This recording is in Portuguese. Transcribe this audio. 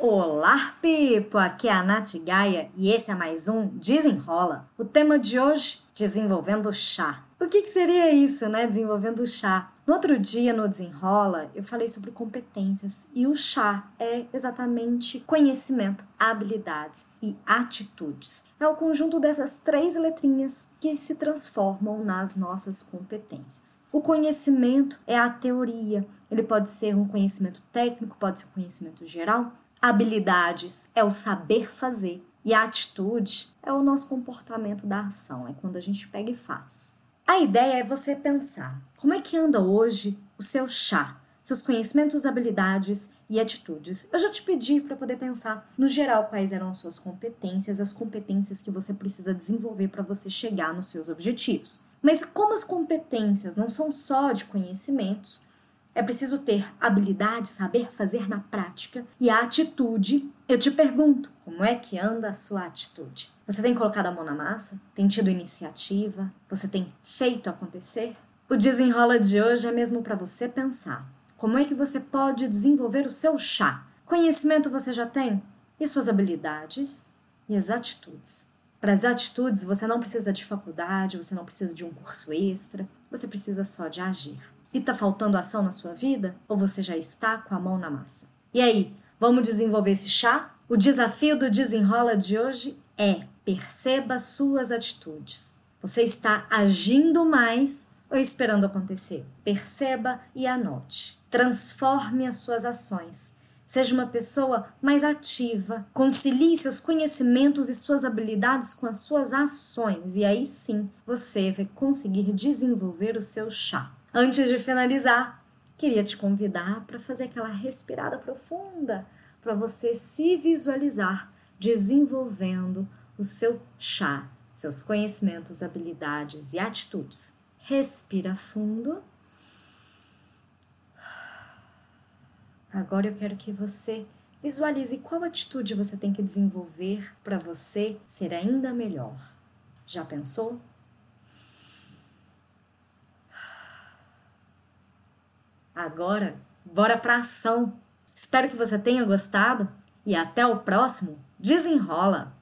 Olá, Pipo! Aqui é a Nath Gaia e esse é mais um Desenrola. O tema de hoje, desenvolvendo chá. O que, que seria isso, né? Desenvolvendo chá. No outro dia, no Desenrola, eu falei sobre competências e o chá é exatamente conhecimento, habilidades e atitudes. É o conjunto dessas três letrinhas que se transformam nas nossas competências. O conhecimento é a teoria, ele pode ser um conhecimento técnico, pode ser um conhecimento geral, Habilidades é o saber fazer e a atitude é o nosso comportamento da ação, é quando a gente pega e faz. A ideia é você pensar como é que anda hoje o seu chá, seus conhecimentos, habilidades e atitudes. Eu já te pedi para poder pensar no geral quais eram as suas competências, as competências que você precisa desenvolver para você chegar nos seus objetivos. Mas como as competências não são só de conhecimentos, é preciso ter habilidade, saber fazer na prática e a atitude. Eu te pergunto, como é que anda a sua atitude? Você tem colocado a mão na massa? Tem tido iniciativa? Você tem feito acontecer? O desenrola de hoje é mesmo para você pensar. Como é que você pode desenvolver o seu chá? Conhecimento você já tem? E suas habilidades e as atitudes? Para as atitudes, você não precisa de faculdade, você não precisa de um curso extra, você precisa só de agir. E tá faltando ação na sua vida? Ou você já está com a mão na massa? E aí, vamos desenvolver esse chá? O desafio do desenrola de hoje é perceba suas atitudes. Você está agindo mais ou esperando acontecer? Perceba e anote. Transforme as suas ações. Seja uma pessoa mais ativa. Concilie seus conhecimentos e suas habilidades com as suas ações. E aí sim você vai conseguir desenvolver o seu chá. Antes de finalizar, queria te convidar para fazer aquela respirada profunda, para você se visualizar desenvolvendo o seu chá, seus conhecimentos, habilidades e atitudes. Respira fundo. Agora eu quero que você visualize qual atitude você tem que desenvolver para você ser ainda melhor. Já pensou? Agora, bora pra ação! Espero que você tenha gostado e até o próximo Desenrola!